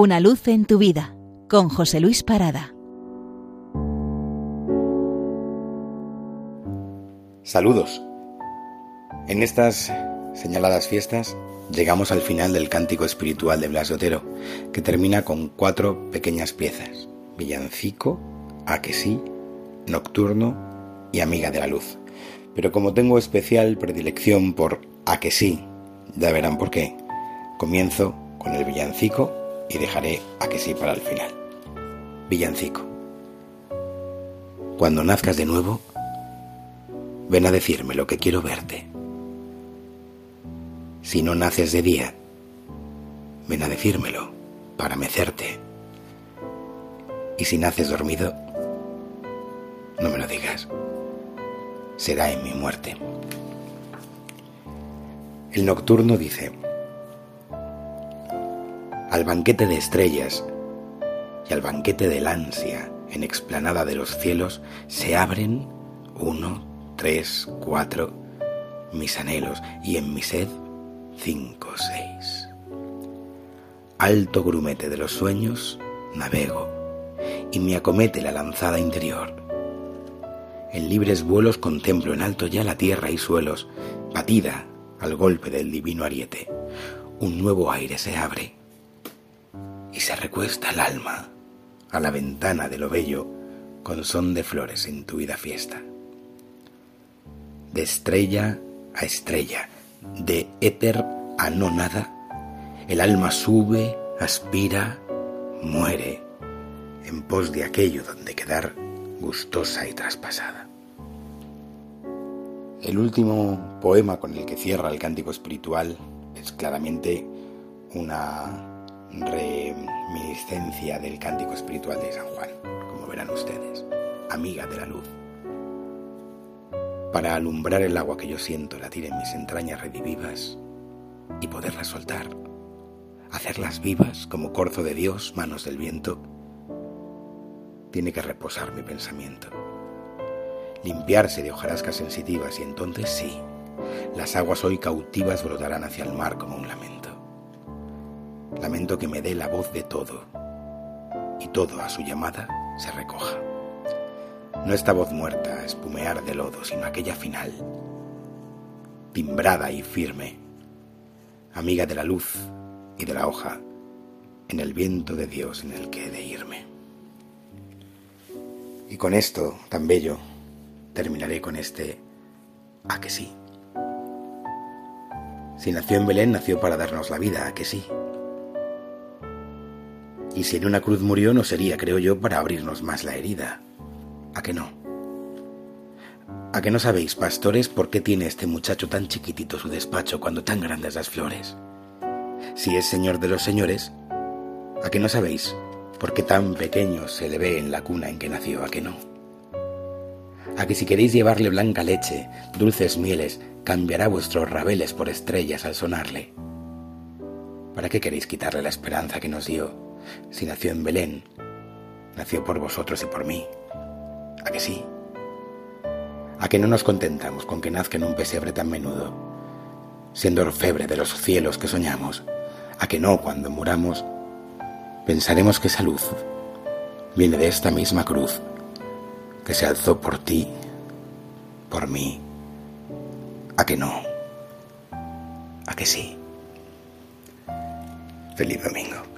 Una luz en tu vida con José Luis Parada. Saludos. En estas señaladas fiestas llegamos al final del cántico espiritual de Blas Otero, que termina con cuatro pequeñas piezas: villancico, a que sí, nocturno y amiga de la luz. Pero como tengo especial predilección por a que sí, ya verán por qué. Comienzo con el villancico y dejaré a que sí para el final. Villancico. Cuando nazcas de nuevo, ven a decirme lo que quiero verte. Si no naces de día, ven a decírmelo para mecerte. Y si naces dormido, no me lo digas. Será en mi muerte. El nocturno dice, al banquete de estrellas y al banquete del ansia en explanada de los cielos se abren uno, tres, cuatro, mis anhelos y en mi sed cinco, seis. Alto grumete de los sueños navego y me acomete la lanzada interior. En libres vuelos contemplo en alto ya la tierra y suelos, batida al golpe del divino ariete. Un nuevo aire se abre y se recuesta el alma a la ventana de lo bello con son de flores en vida fiesta. De estrella a estrella, de éter a no nada, el alma sube, aspira, muere, en pos de aquello donde quedar gustosa y traspasada. El último poema con el que cierra el cántico espiritual es claramente una reminiscencia del cántico espiritual de San Juan, como verán ustedes, amiga de la luz. Para alumbrar el agua que yo siento latir en mis entrañas redivivas y poderlas soltar, hacerlas vivas como corzo de Dios, manos del viento, tiene que reposar mi pensamiento, limpiarse de hojarascas sensitivas y entonces sí, las aguas hoy cautivas brotarán hacia el mar como un lamento. Lamento que me dé la voz de todo y todo a su llamada se recoja. No esta voz muerta, espumear de lodo, sino aquella final, timbrada y firme, amiga de la luz y de la hoja, en el viento de Dios en el que he de irme. Y con esto tan bello terminaré con este a que sí. Si nació en Belén, nació para darnos la vida, a que sí. Y si en una cruz murió, no sería, creo yo, para abrirnos más la herida. ¿A que no? ¿A que no sabéis, pastores, por qué tiene este muchacho tan chiquitito su despacho cuando tan grandes las flores? Si es señor de los señores, ¿a que no sabéis por qué tan pequeño se le ve en la cuna en que nació? ¿A que no? ¿A que si queréis llevarle blanca leche, dulces mieles, cambiará vuestros rabeles por estrellas al sonarle? ¿Para qué queréis quitarle la esperanza que nos dio? Si nació en Belén, nació por vosotros y por mí. ¿A que sí? ¿A que no nos contentamos con que nazca en un pesebre tan menudo, siendo orfebre de los cielos que soñamos? ¿A que no, cuando muramos, pensaremos que esa luz viene de esta misma cruz que se alzó por ti, por mí? ¿A que no? ¿A que sí? Feliz domingo.